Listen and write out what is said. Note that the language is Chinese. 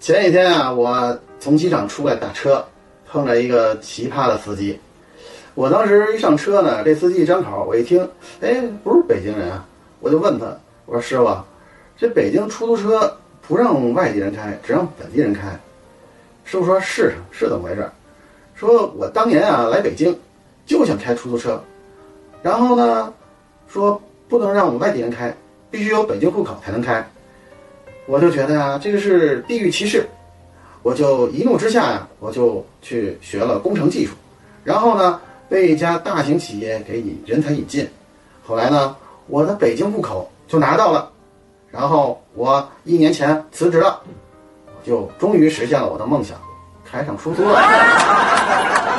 前几天啊，我从机场出来打车，碰着一个奇葩的司机。我当时一上车呢，这司机一张口，我一听，哎，不是北京人啊，我就问他，我说师傅，这北京出租车不让外地人开，只让本地人开。师傅说是是怎么回事？说我当年啊来北京，就想开出租车，然后呢，说不能让我们外地人开，必须有北京户口才能开。我就觉得呀、这个是地域歧视，我就一怒之下呀，我就去学了工程技术，然后呢，被一家大型企业给引人才引进，后来呢，我的北京户口就拿到了，然后我一年前辞职了，就终于实现了我的梦想，开上出租了。